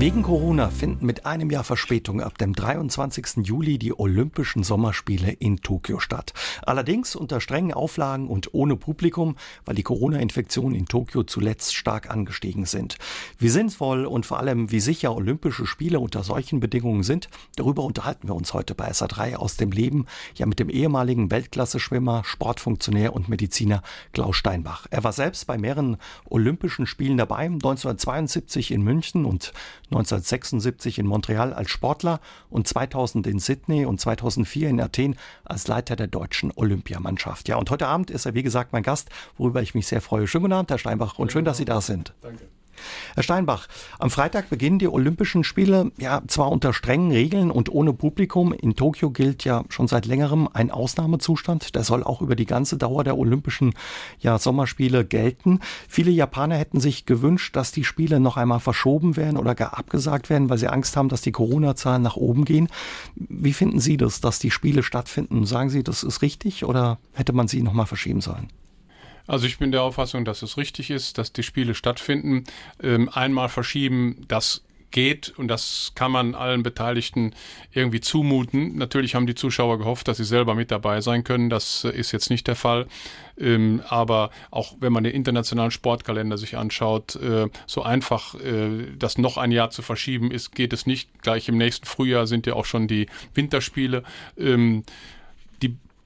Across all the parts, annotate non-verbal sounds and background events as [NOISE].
Wegen Corona finden mit einem Jahr Verspätung ab dem 23. Juli die Olympischen Sommerspiele in Tokio statt. Allerdings unter strengen Auflagen und ohne Publikum, weil die Corona-Infektionen in Tokio zuletzt stark angestiegen sind. Wie sinnvoll und vor allem wie sicher Olympische Spiele unter solchen Bedingungen sind, darüber unterhalten wir uns heute bei SA3 aus dem Leben, ja mit dem ehemaligen Weltklasse-Schwimmer, Sportfunktionär und Mediziner Klaus Steinbach. Er war selbst bei mehreren Olympischen Spielen dabei, 1972 in München und 1976 in Montreal als Sportler und 2000 in Sydney und 2004 in Athen als Leiter der deutschen Olympiamannschaft. Ja, und heute Abend ist er, wie gesagt, mein Gast, worüber ich mich sehr freue. Schönen guten Abend, Herr Steinbach, und schön, dass Sie da sind. Danke. Herr Steinbach, am Freitag beginnen die Olympischen Spiele, ja, zwar unter strengen Regeln und ohne Publikum. In Tokio gilt ja schon seit längerem ein Ausnahmezustand. Der soll auch über die ganze Dauer der Olympischen ja, Sommerspiele gelten. Viele Japaner hätten sich gewünscht, dass die Spiele noch einmal verschoben werden oder gar abgesagt werden, weil sie Angst haben, dass die Corona-Zahlen nach oben gehen. Wie finden Sie das, dass die Spiele stattfinden? Sagen Sie, das ist richtig oder hätte man sie noch mal verschieben sollen? Also ich bin der Auffassung, dass es richtig ist, dass die Spiele stattfinden. Ähm, einmal verschieben, das geht und das kann man allen Beteiligten irgendwie zumuten. Natürlich haben die Zuschauer gehofft, dass sie selber mit dabei sein können. Das äh, ist jetzt nicht der Fall. Ähm, aber auch wenn man den internationalen Sportkalender sich anschaut, äh, so einfach äh, das noch ein Jahr zu verschieben ist, geht es nicht. Gleich im nächsten Frühjahr sind ja auch schon die Winterspiele. Ähm,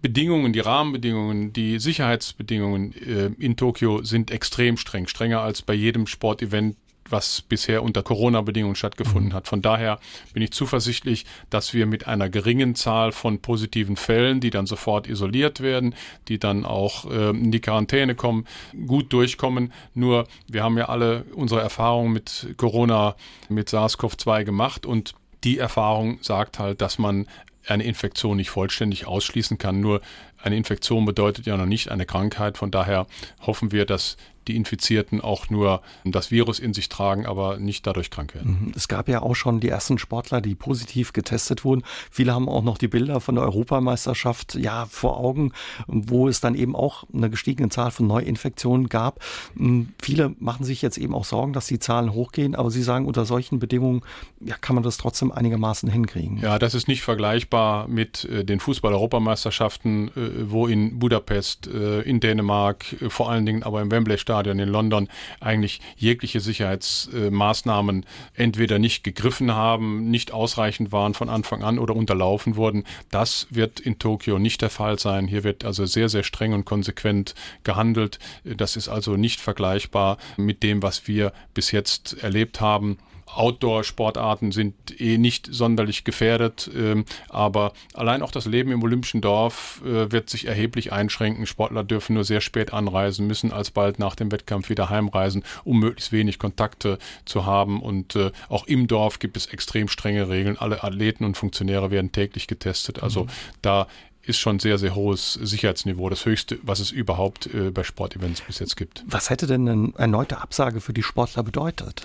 Bedingungen, die Rahmenbedingungen, die Sicherheitsbedingungen äh, in Tokio sind extrem streng, strenger als bei jedem Sportevent, was bisher unter Corona-Bedingungen stattgefunden mhm. hat. Von daher bin ich zuversichtlich, dass wir mit einer geringen Zahl von positiven Fällen, die dann sofort isoliert werden, die dann auch äh, in die Quarantäne kommen, gut durchkommen. Nur wir haben ja alle unsere Erfahrungen mit Corona, mit SARS-CoV-2 gemacht und die Erfahrung sagt halt, dass man eine Infektion nicht vollständig ausschließen kann. Nur eine Infektion bedeutet ja noch nicht eine Krankheit. Von daher hoffen wir, dass die Infizierten auch nur das Virus in sich tragen, aber nicht dadurch krank werden. Mhm. Es gab ja auch schon die ersten Sportler, die positiv getestet wurden. Viele haben auch noch die Bilder von der Europameisterschaft ja vor Augen, wo es dann eben auch eine gestiegene Zahl von Neuinfektionen gab. Mhm. Viele machen sich jetzt eben auch Sorgen, dass die Zahlen hochgehen, aber Sie sagen, unter solchen Bedingungen ja, kann man das trotzdem einigermaßen hinkriegen. Ja, das ist nicht vergleichbar mit äh, den Fußball-Europameisterschaften, äh, wo in Budapest, äh, in Dänemark, vor allen Dingen aber im Wembley Stadion in London eigentlich jegliche Sicherheitsmaßnahmen entweder nicht gegriffen haben, nicht ausreichend waren von Anfang an oder unterlaufen wurden. Das wird in Tokio nicht der Fall sein. Hier wird also sehr, sehr streng und konsequent gehandelt. Das ist also nicht vergleichbar mit dem, was wir bis jetzt erlebt haben. Outdoor-Sportarten sind eh nicht sonderlich gefährdet, ähm, aber allein auch das Leben im Olympischen Dorf äh, wird sich erheblich einschränken. Sportler dürfen nur sehr spät anreisen, müssen alsbald nach dem Wettkampf wieder heimreisen, um möglichst wenig Kontakte zu haben. Und äh, auch im Dorf gibt es extrem strenge Regeln. Alle Athleten und Funktionäre werden täglich getestet. Also mhm. da ist schon sehr, sehr hohes Sicherheitsniveau, das höchste, was es überhaupt äh, bei Sportevents bis jetzt gibt. Was hätte denn eine erneute Absage für die Sportler bedeutet?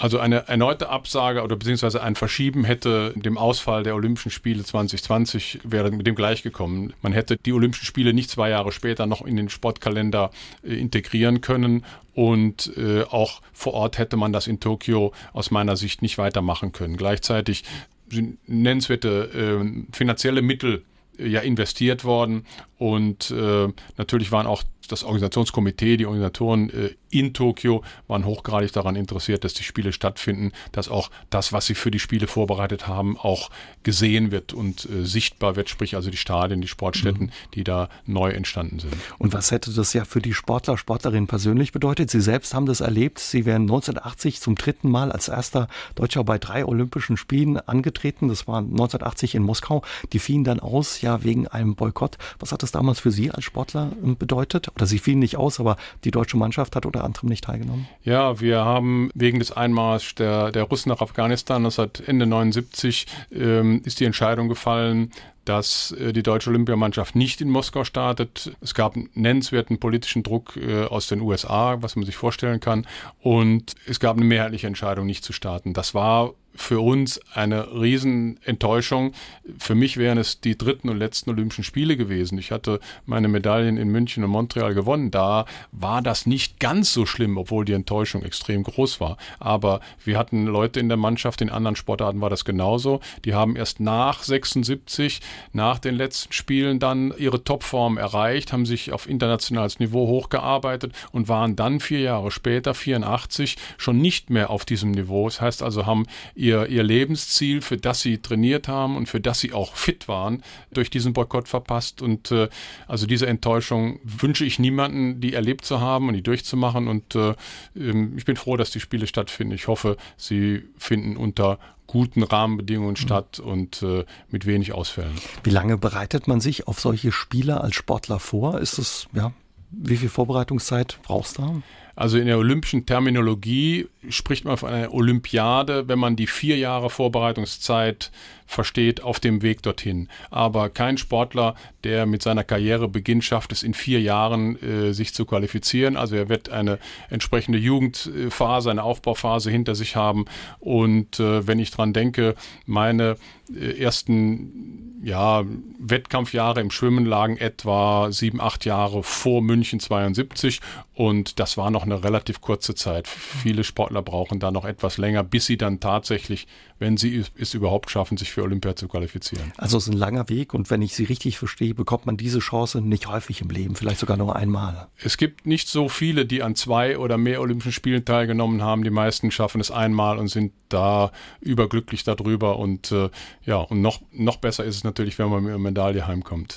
Also eine erneute Absage oder beziehungsweise ein Verschieben hätte dem Ausfall der Olympischen Spiele 2020 wäre mit dem gleichgekommen. Man hätte die Olympischen Spiele nicht zwei Jahre später noch in den Sportkalender äh, integrieren können und äh, auch vor Ort hätte man das in Tokio aus meiner Sicht nicht weitermachen können. Gleichzeitig sind nennenswerte äh, finanzielle Mittel äh, ja investiert worden und äh, natürlich waren auch das Organisationskomitee, die Organisatoren äh, in Tokio waren hochgradig daran interessiert, dass die Spiele stattfinden, dass auch das, was sie für die Spiele vorbereitet haben, auch gesehen wird und äh, sichtbar wird, sprich also die Stadien, die Sportstätten, mhm. die da neu entstanden sind. Und was hätte das ja für die Sportler, Sportlerinnen persönlich bedeutet? Sie selbst haben das erlebt. Sie wären 1980 zum dritten Mal als erster Deutscher bei drei Olympischen Spielen angetreten. Das war 1980 in Moskau. Die fielen dann aus, ja, wegen einem Boykott. Was hat das damals für Sie als Sportler ähm, bedeutet? Sie fielen nicht aus, aber die deutsche Mannschaft hat unter anderem nicht teilgenommen? Ja, wir haben wegen des Einmarschs der, der Russen nach Afghanistan, das hat Ende 79, ähm, ist die Entscheidung gefallen, dass äh, die deutsche Olympiamannschaft nicht in Moskau startet. Es gab nennenswerten politischen Druck äh, aus den USA, was man sich vorstellen kann. Und es gab eine mehrheitliche Entscheidung, nicht zu starten. Das war für uns eine Riesenenttäuschung. Für mich wären es die dritten und letzten Olympischen Spiele gewesen. Ich hatte meine Medaillen in München und Montreal gewonnen. Da war das nicht ganz so schlimm, obwohl die Enttäuschung extrem groß war. Aber wir hatten Leute in der Mannschaft, in anderen Sportarten war das genauso. Die haben erst nach 76, nach den letzten Spielen dann ihre Topform erreicht, haben sich auf internationales Niveau hochgearbeitet und waren dann vier Jahre später, 84, schon nicht mehr auf diesem Niveau. Das heißt also, haben ihr, ihr Lebensziel, für das sie trainiert haben und für das sie auch fit waren, durch diesen Boykott verpasst. Und äh, also diese Enttäuschung wünsche ich niemanden, die erlebt zu haben und die durchzumachen. Und äh, ähm, ich bin froh, dass die Spiele stattfinden. Ich hoffe, sie finden unter guten Rahmenbedingungen mhm. statt und äh, mit wenig Ausfällen. Wie lange bereitet man sich auf solche Spiele als Sportler vor? Ist es, ja, wie viel Vorbereitungszeit brauchst du? Also in der olympischen Terminologie spricht man von einer Olympiade, wenn man die vier Jahre Vorbereitungszeit versteht auf dem Weg dorthin. Aber kein Sportler, der mit seiner Karriere beginnt, schafft es in vier Jahren, äh, sich zu qualifizieren. Also er wird eine entsprechende Jugendphase, eine Aufbauphase hinter sich haben. Und äh, wenn ich dran denke, meine äh, ersten ja, Wettkampfjahre im Schwimmen lagen etwa sieben, acht Jahre vor München 72 und das war noch eine relativ kurze Zeit. Viele Sportler brauchen da noch etwas länger, bis sie dann tatsächlich, wenn sie es überhaupt schaffen, sich für Olympia zu qualifizieren. Also es ist ein langer Weg und wenn ich Sie richtig verstehe, bekommt man diese Chance nicht häufig im Leben, vielleicht sogar nur einmal. Es gibt nicht so viele, die an zwei oder mehr Olympischen Spielen teilgenommen haben. Die meisten schaffen es einmal und sind da überglücklich darüber und äh, ja, und noch, noch besser ist es natürlich, wenn man mit einer Medaille heimkommt.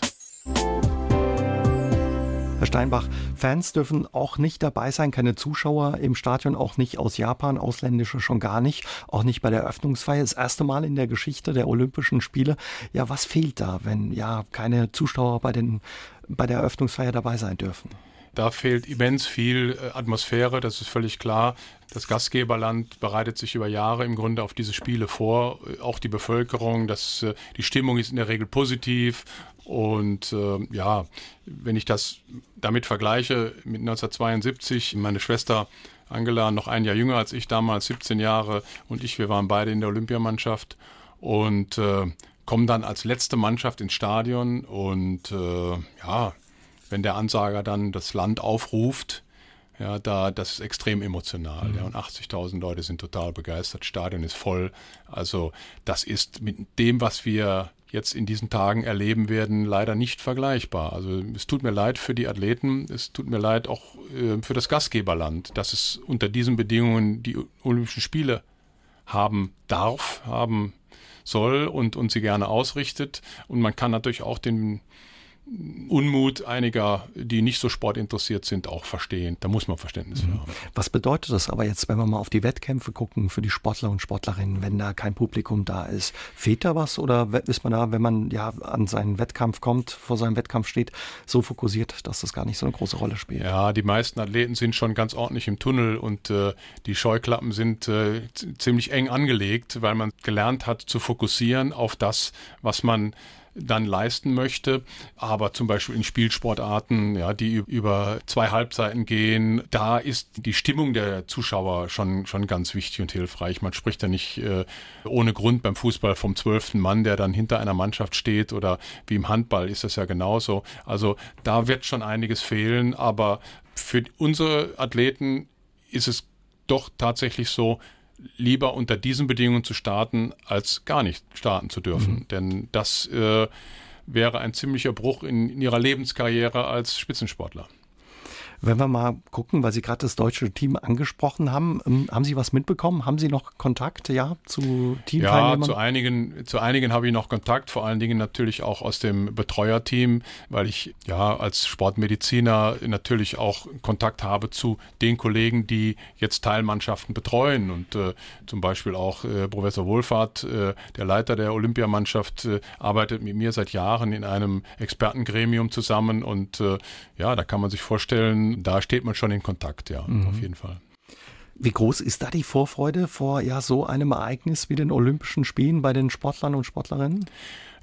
Herr Steinbach, Fans dürfen auch nicht dabei sein, keine Zuschauer im Stadion, auch nicht aus Japan, ausländische schon gar nicht, auch nicht bei der Eröffnungsfeier. Das erste Mal in der Geschichte der Olympischen Spiele. Ja, was fehlt da, wenn ja keine Zuschauer bei, den, bei der Eröffnungsfeier dabei sein dürfen? Da fehlt immens viel äh, Atmosphäre, das ist völlig klar. Das Gastgeberland bereitet sich über Jahre im Grunde auf diese Spiele vor, äh, auch die Bevölkerung. Das, äh, die Stimmung ist in der Regel positiv. Und äh, ja, wenn ich das damit vergleiche mit 1972, meine Schwester Angela, noch ein Jahr jünger als ich, damals 17 Jahre, und ich, wir waren beide in der Olympiamannschaft und äh, kommen dann als letzte Mannschaft ins Stadion und äh, ja, wenn der Ansager dann das Land aufruft, ja, da, das ist extrem emotional. Mhm. Ja, und 80.000 Leute sind total begeistert. Stadion ist voll. Also, das ist mit dem, was wir jetzt in diesen Tagen erleben werden, leider nicht vergleichbar. Also es tut mir leid für die Athleten, es tut mir leid auch äh, für das Gastgeberland, dass es unter diesen Bedingungen die Olympischen Spiele haben darf, haben soll und, und sie gerne ausrichtet. Und man kann natürlich auch den Unmut einiger, die nicht so sportinteressiert sind, auch verstehen. Da muss man Verständnis für mhm. haben. Was bedeutet das aber jetzt, wenn wir mal auf die Wettkämpfe gucken, für die Sportler und Sportlerinnen, wenn da kein Publikum da ist? Fehlt da was oder ist man da, wenn man ja an seinen Wettkampf kommt, vor seinem Wettkampf steht, so fokussiert, dass das gar nicht so eine große Rolle spielt? Ja, die meisten Athleten sind schon ganz ordentlich im Tunnel und äh, die Scheuklappen sind äh, ziemlich eng angelegt, weil man gelernt hat zu fokussieren auf das, was man dann leisten möchte. Aber zum Beispiel in Spielsportarten, ja, die über zwei Halbzeiten gehen, da ist die Stimmung der Zuschauer schon, schon ganz wichtig und hilfreich. Man spricht ja nicht äh, ohne Grund beim Fußball vom zwölften Mann, der dann hinter einer Mannschaft steht oder wie im Handball ist das ja genauso. Also da wird schon einiges fehlen, aber für unsere Athleten ist es doch tatsächlich so, lieber unter diesen Bedingungen zu starten, als gar nicht starten zu dürfen. Mhm. Denn das äh, wäre ein ziemlicher Bruch in, in ihrer Lebenskarriere als Spitzensportler. Wenn wir mal gucken, weil Sie gerade das deutsche Team angesprochen haben, ähm, haben Sie was mitbekommen? Haben Sie noch Kontakt, ja, zu Teamteilnehmern? Ja, zu einigen, zu einigen habe ich noch Kontakt, vor allen Dingen natürlich auch aus dem Betreuerteam, weil ich ja als Sportmediziner natürlich auch Kontakt habe zu den Kollegen, die jetzt Teilmannschaften betreuen und äh, zum Beispiel auch äh, Professor Wohlfahrt, äh, der Leiter der Olympiamannschaft, äh, arbeitet mit mir seit Jahren in einem Expertengremium zusammen und äh, ja, da kann man sich vorstellen, da steht man schon in Kontakt, ja, mhm. auf jeden Fall. Wie groß ist da die Vorfreude vor ja so einem Ereignis wie den Olympischen Spielen bei den Sportlern und Sportlerinnen?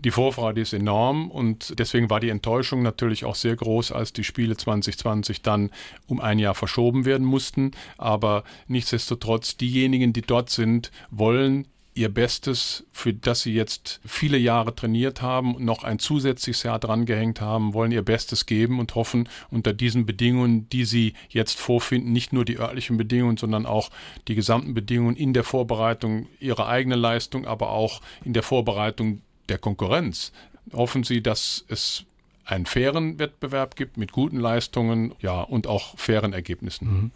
Die Vorfreude ist enorm und deswegen war die Enttäuschung natürlich auch sehr groß, als die Spiele 2020 dann um ein Jahr verschoben werden mussten. Aber nichtsdestotrotz, diejenigen, die dort sind, wollen ihr Bestes, für das sie jetzt viele Jahre trainiert haben, noch ein zusätzliches Jahr drangehängt haben, wollen ihr Bestes geben und hoffen unter diesen Bedingungen, die sie jetzt vorfinden, nicht nur die örtlichen Bedingungen, sondern auch die gesamten Bedingungen in der Vorbereitung ihrer eigenen Leistung, aber auch in der Vorbereitung der Konkurrenz. Hoffen sie, dass es einen fairen Wettbewerb gibt mit guten Leistungen, ja, und auch fairen Ergebnissen. Mhm.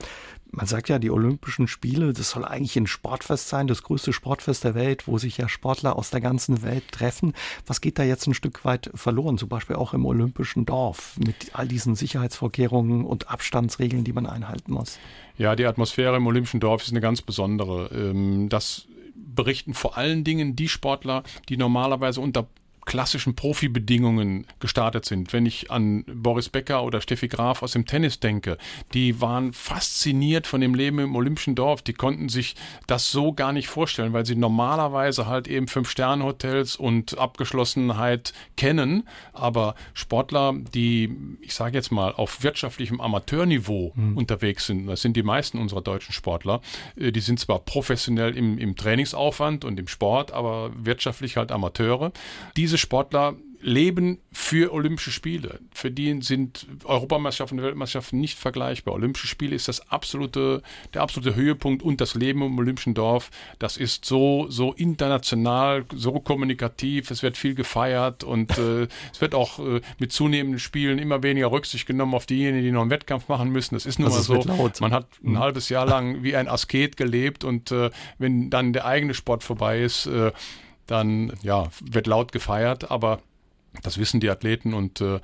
Man sagt ja, die Olympischen Spiele, das soll eigentlich ein Sportfest sein, das größte Sportfest der Welt, wo sich ja Sportler aus der ganzen Welt treffen. Was geht da jetzt ein Stück weit verloren, zum Beispiel auch im Olympischen Dorf mit all diesen Sicherheitsvorkehrungen und Abstandsregeln, die man einhalten muss? Ja, die Atmosphäre im Olympischen Dorf ist eine ganz besondere. Ähm, das berichten vor allen Dingen die Sportler, die normalerweise unter klassischen Profibedingungen gestartet sind. Wenn ich an Boris Becker oder Steffi Graf aus dem Tennis denke, die waren fasziniert von dem Leben im Olympischen Dorf. Die konnten sich das so gar nicht vorstellen, weil sie normalerweise halt eben Fünf-Sterne-Hotels und Abgeschlossenheit kennen. Aber Sportler, die, ich sage jetzt mal, auf wirtschaftlichem Amateurniveau mhm. unterwegs sind, das sind die meisten unserer deutschen Sportler, äh, die sind zwar professionell im, im Trainingsaufwand und im Sport, aber wirtschaftlich halt Amateure. Diese diese Sportler leben für Olympische Spiele. Für die sind Europameisterschaften und Weltmeisterschaften nicht vergleichbar. Olympische Spiele ist das absolute, der absolute Höhepunkt und das Leben im Olympischen Dorf, das ist so, so international, so kommunikativ, es wird viel gefeiert und äh, [LAUGHS] es wird auch äh, mit zunehmenden Spielen immer weniger Rücksicht genommen auf diejenigen, die noch einen Wettkampf machen müssen. Das ist nun also mal so. Man hat ein mhm. halbes Jahr lang wie ein Asket gelebt und äh, wenn dann der eigene Sport vorbei ist, äh, dann ja, wird laut gefeiert, aber das wissen die Athleten und äh,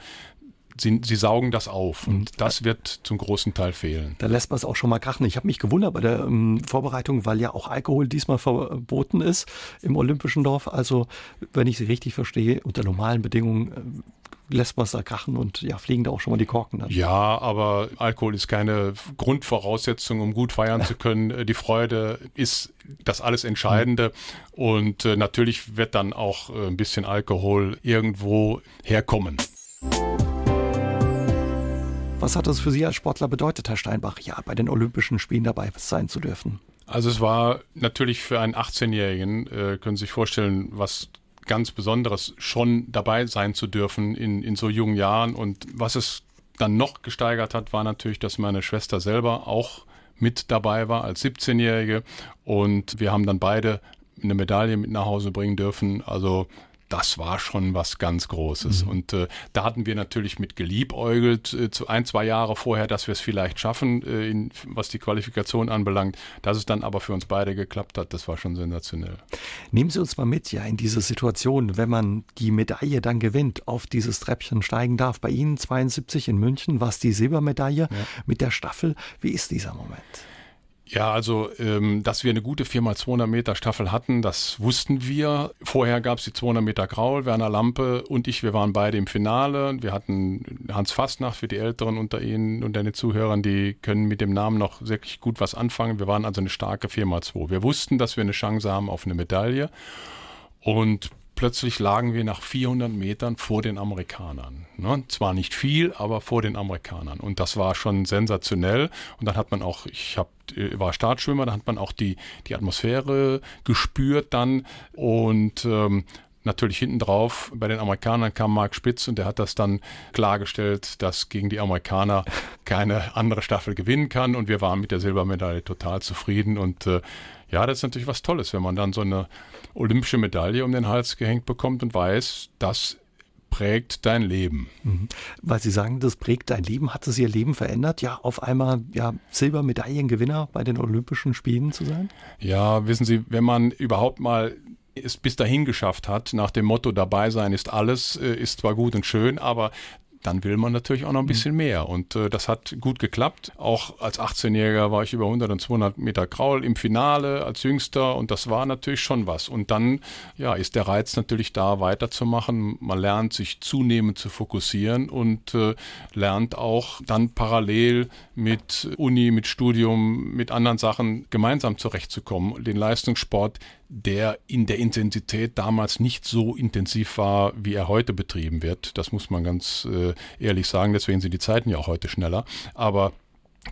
sie, sie, saugen das auf und, und das wird zum großen Teil fehlen. Da lässt man es auch schon mal krachen. Ich habe mich gewundert bei der ähm, Vorbereitung, weil ja auch Alkohol diesmal verboten ist im Olympischen Dorf. Also, wenn ich Sie richtig verstehe, unter normalen Bedingungen äh, lässt man es da krachen und ja, fliegen da auch schon mal die Korken dann. Ja, aber Alkohol ist keine Grundvoraussetzung, um gut feiern zu können. Die Freude ist das alles Entscheidende mhm. und äh, natürlich wird dann auch äh, ein bisschen Alkohol irgendwo herkommen. Was hat das für Sie als Sportler bedeutet, Herr Steinbach, ja, bei den Olympischen Spielen dabei sein zu dürfen? Also es war natürlich für einen 18-Jährigen, äh, können Sie sich vorstellen, was ganz Besonderes, schon dabei sein zu dürfen in, in so jungen Jahren. Und was es dann noch gesteigert hat, war natürlich, dass meine Schwester selber auch mit dabei war als 17-Jährige. Und wir haben dann beide eine Medaille mit nach Hause bringen dürfen. Also das war schon was ganz Großes. Mhm. Und äh, da hatten wir natürlich mit geliebäugelt, äh, zu ein, zwei Jahre vorher, dass wir es vielleicht schaffen, äh, in, was die Qualifikation anbelangt. Dass es dann aber für uns beide geklappt hat, das war schon sensationell. Nehmen Sie uns mal mit, ja, in diese Situation, wenn man die Medaille dann gewinnt, auf dieses Treppchen steigen darf. Bei Ihnen 72 in München war es die Silbermedaille ja. mit der Staffel. Wie ist dieser Moment? Ja, also, ähm, dass wir eine gute 4x200 Meter Staffel hatten, das wussten wir. Vorher gab es die 200 Meter Graul, Werner Lampe und ich, wir waren beide im Finale. Wir hatten Hans Fastnacht für die Älteren unter Ihnen und den Zuhörern, die können mit dem Namen noch wirklich gut was anfangen. Wir waren also eine starke 4x2. Wir wussten, dass wir eine Chance haben auf eine Medaille. Und plötzlich lagen wir nach 400 Metern vor den Amerikanern. Ne? Zwar nicht viel, aber vor den Amerikanern. Und das war schon sensationell. Und dann hat man auch, ich hab, äh, war Startschwimmer, da hat man auch die, die Atmosphäre gespürt dann. Und ähm, natürlich hinten drauf bei den Amerikanern kam Mark Spitz und der hat das dann klargestellt, dass gegen die Amerikaner keine andere Staffel gewinnen kann und wir waren mit der Silbermedaille total zufrieden und äh, ja, das ist natürlich was Tolles, wenn man dann so eine olympische Medaille um den Hals gehängt bekommt und weiß, das prägt dein Leben. Mhm. Weil Sie sagen, das prägt dein Leben. Hat es Ihr Leben verändert, ja, auf einmal ja, Silbermedaillengewinner bei den Olympischen Spielen zu sein? Ja, wissen Sie, wenn man überhaupt mal es bis dahin geschafft hat, nach dem Motto dabei sein ist alles, äh, ist zwar gut und schön, aber dann will man natürlich auch noch ein mhm. bisschen mehr. Und äh, das hat gut geklappt. Auch als 18-Jähriger war ich über 100 und 200 Meter Kraul im Finale als Jüngster und das war natürlich schon was. Und dann ja, ist der Reiz natürlich da, weiterzumachen. Man lernt sich zunehmend zu fokussieren und äh, lernt auch dann parallel mit Uni, mit Studium, mit anderen Sachen gemeinsam zurechtzukommen. Den Leistungssport der in der Intensität damals nicht so intensiv war, wie er heute betrieben wird. Das muss man ganz äh, ehrlich sagen. Deswegen sind die Zeiten ja auch heute schneller. Aber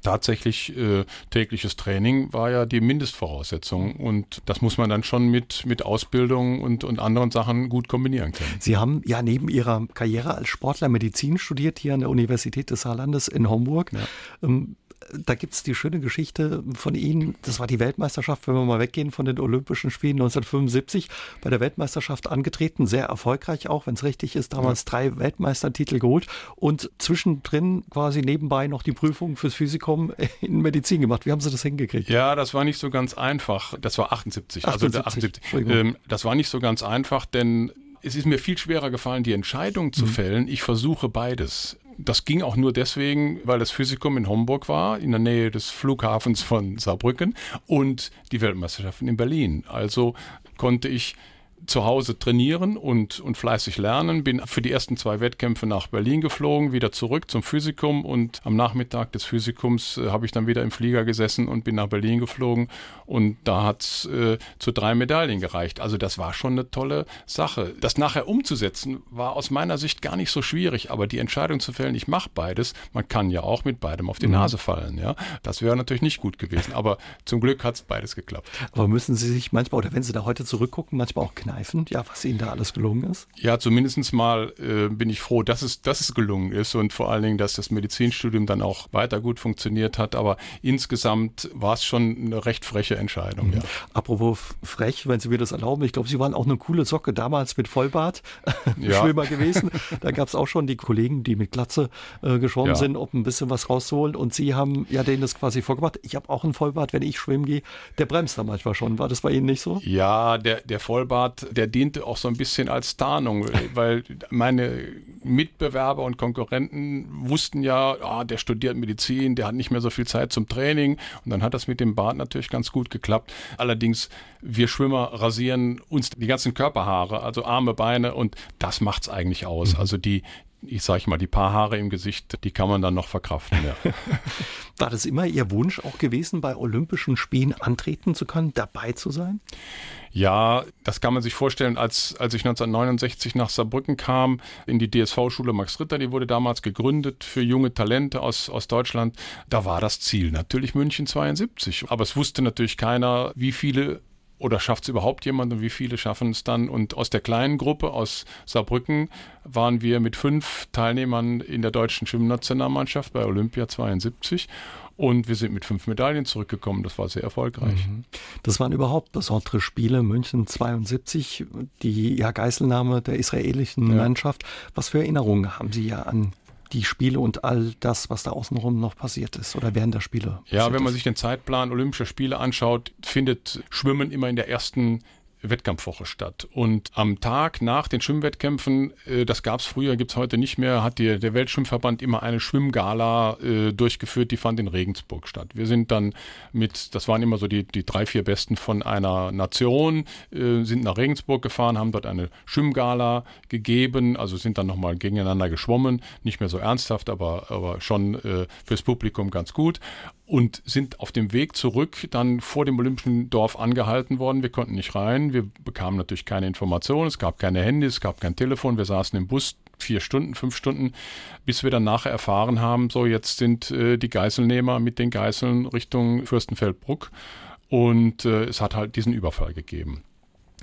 tatsächlich äh, tägliches Training war ja die Mindestvoraussetzung und das muss man dann schon mit, mit Ausbildung und, und anderen Sachen gut kombinieren können. Sie haben ja neben Ihrer Karriere als Sportler Medizin studiert hier an der Universität des Saarlandes in Homburg. Ja. Ähm, da gibt es die schöne Geschichte von Ihnen. Das war die Weltmeisterschaft, wenn wir mal weggehen von den Olympischen Spielen 1975. Bei der Weltmeisterschaft angetreten, sehr erfolgreich auch, wenn es richtig ist. Damals ja. drei Weltmeistertitel geholt und zwischendrin quasi nebenbei noch die Prüfung fürs Physikum in Medizin gemacht. Wie haben Sie das hingekriegt? Ja, das war nicht so ganz einfach. Das war 78. 78 also 78. Ähm, das war nicht so ganz einfach, denn es ist mir viel schwerer gefallen, die Entscheidung zu mhm. fällen. Ich versuche beides. Das ging auch nur deswegen, weil das Physikum in Homburg war, in der Nähe des Flughafens von Saarbrücken und die Weltmeisterschaften in Berlin. Also konnte ich zu Hause trainieren und, und fleißig lernen. Bin für die ersten zwei Wettkämpfe nach Berlin geflogen, wieder zurück zum Physikum und am Nachmittag des Physikums äh, habe ich dann wieder im Flieger gesessen und bin nach Berlin geflogen und da hat es äh, zu drei Medaillen gereicht. Also das war schon eine tolle Sache. Das nachher umzusetzen war aus meiner Sicht gar nicht so schwierig, aber die Entscheidung zu fällen, ich mache beides, man kann ja auch mit beidem auf die mhm. Nase fallen. Ja, Das wäre natürlich nicht gut gewesen, aber zum Glück hat es beides geklappt. Aber müssen Sie sich manchmal, oder wenn Sie da heute zurückgucken, manchmal auch kneifen, ja, was Ihnen da alles gelungen ist? Ja, zumindest mal äh, bin ich froh, dass es, dass es gelungen ist und vor allen Dingen, dass das Medizinstudium dann auch weiter gut funktioniert hat. Aber insgesamt war es schon eine recht freche Entscheidung. Mhm. Ja. Apropos frech, wenn Sie mir das erlauben, ich glaube, Sie waren auch eine coole Socke damals mit Vollbart [LAUGHS] ja. Schwimmer gewesen. Da gab es auch schon die Kollegen, die mit Glatze äh, geschwommen ja. sind, um ein bisschen was rauszuholen. Und Sie haben ja denen das quasi vorgemacht. Ich habe auch einen Vollbart, wenn ich schwimmen gehe. Der bremst da manchmal schon. War das bei Ihnen nicht so? Ja, der, der Vollbart, der diente auch so ein bisschen als Tarnung, [LAUGHS] weil meine Mitbewerber und Konkurrenten wussten ja, ah, der studiert Medizin, der hat nicht mehr so viel Zeit zum Training und dann hat das mit dem Bart natürlich ganz gut geklappt. Allerdings, wir Schwimmer rasieren uns die ganzen Körperhaare, also Arme, Beine und das macht es eigentlich aus. Mhm. Also die, ich sage mal, die paar Haare im Gesicht, die kann man dann noch verkraften. Ja. [LAUGHS] War das immer Ihr Wunsch auch gewesen, bei Olympischen Spielen antreten zu können, dabei zu sein? Ja, das kann man sich vorstellen, als, als ich 1969 nach Saarbrücken kam, in die DSV-Schule Max Ritter, die wurde damals gegründet für junge Talente aus, aus Deutschland. Da war das Ziel natürlich München 72. Aber es wusste natürlich keiner, wie viele oder schafft es überhaupt jemand und wie viele schaffen es dann? Und aus der kleinen Gruppe aus Saarbrücken waren wir mit fünf Teilnehmern in der deutschen Schwimmnationalmannschaft bei Olympia 72 und wir sind mit fünf Medaillen zurückgekommen. Das war sehr erfolgreich. Mhm. Das waren überhaupt besondere Spiele. München 72, die ja, Geiselnahme der israelischen ja. Mannschaft. Was für Erinnerungen haben Sie ja an die Spiele und all das, was da außenrum noch passiert ist oder während der Spiele. Ja, wenn man ist. sich den Zeitplan Olympischer Spiele anschaut, findet Schwimmen immer in der ersten Wettkampfwoche statt. Und am Tag nach den Schwimmwettkämpfen, äh, das gab es früher, gibt es heute nicht mehr, hat die, der Weltschwimmverband immer eine Schwimmgala äh, durchgeführt, die fand in Regensburg statt. Wir sind dann mit, das waren immer so die, die drei, vier Besten von einer Nation, äh, sind nach Regensburg gefahren, haben dort eine Schwimmgala gegeben, also sind dann nochmal gegeneinander geschwommen, nicht mehr so ernsthaft, aber, aber schon äh, fürs Publikum ganz gut und sind auf dem Weg zurück dann vor dem Olympischen Dorf angehalten worden. Wir konnten nicht rein. Wir bekamen natürlich keine Informationen. Es gab keine Handys, es gab kein Telefon. Wir saßen im Bus vier Stunden, fünf Stunden, bis wir dann nachher erfahren haben, so jetzt sind äh, die Geiselnehmer mit den Geiseln Richtung Fürstenfeldbruck und äh, es hat halt diesen Überfall gegeben.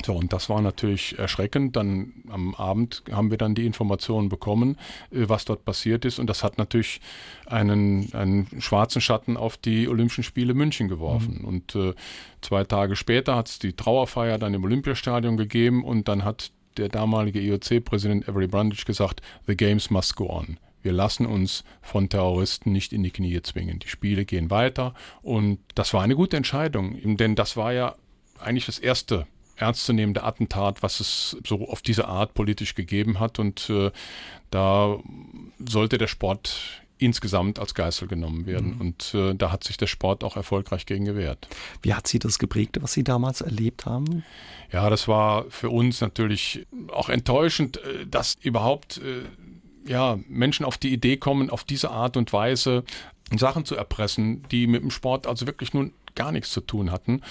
So, und das war natürlich erschreckend. Dann am Abend haben wir dann die Informationen bekommen, äh, was dort passiert ist. Und das hat natürlich einen, einen schwarzen Schatten auf die Olympischen Spiele München geworfen. Mhm. Und äh, zwei Tage später hat es die Trauerfeier dann im Olympiastadion gegeben und dann hat der damalige IOC-Präsident Avery Brundage gesagt, The Games must go on. Wir lassen uns von Terroristen nicht in die Knie zwingen. Die Spiele gehen weiter und das war eine gute Entscheidung, denn das war ja eigentlich das erste ernstzunehmende Attentat, was es so auf diese Art politisch gegeben hat. Und äh, da sollte der Sport insgesamt als Geißel genommen werden. Mhm. Und äh, da hat sich der Sport auch erfolgreich gegen gewehrt. Wie hat Sie das geprägt, was Sie damals erlebt haben? Ja, das war für uns natürlich auch enttäuschend, äh, dass überhaupt äh, ja, Menschen auf die Idee kommen, auf diese Art und Weise Sachen zu erpressen, die mit dem Sport also wirklich nun gar nichts zu tun hatten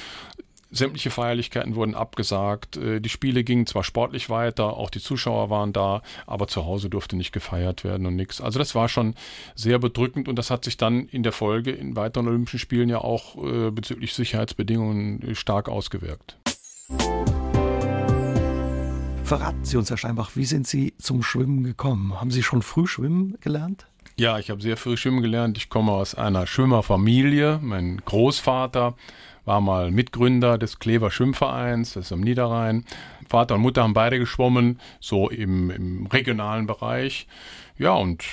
Sämtliche Feierlichkeiten wurden abgesagt. Äh, die Spiele gingen zwar sportlich weiter, auch die Zuschauer waren da, aber zu Hause durfte nicht gefeiert werden und nichts. Also das war schon sehr bedrückend und das hat sich dann in der Folge in weiteren Olympischen Spielen ja auch äh, bezüglich Sicherheitsbedingungen äh, stark ausgewirkt. Verraten Sie uns, Herr Steinbach, wie sind Sie zum Schwimmen gekommen? Haben Sie schon früh schwimmen gelernt? Ja, ich habe sehr früh schwimmen gelernt. Ich komme aus einer Schwimmerfamilie. Mein Großvater war mal Mitgründer des Klever Schwimmvereins, das ist am Niederrhein. Vater und Mutter haben beide geschwommen, so im, im regionalen Bereich. Ja, und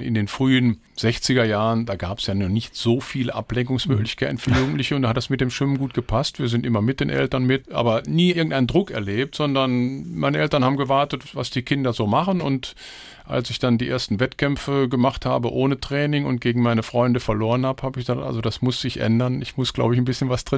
in den frühen 60er Jahren, da gab es ja noch nicht so viele Ablenkungsmöglichkeiten für Jugendliche und da hat das mit dem Schwimmen gut gepasst. Wir sind immer mit den Eltern mit, aber nie irgendeinen Druck erlebt, sondern meine Eltern haben gewartet, was die Kinder so machen und als ich dann die ersten Wettkämpfe gemacht habe ohne Training und gegen meine Freunde verloren habe, habe ich dann, also das muss sich ändern. Ich muss, glaube ich, ein bisschen was trainieren.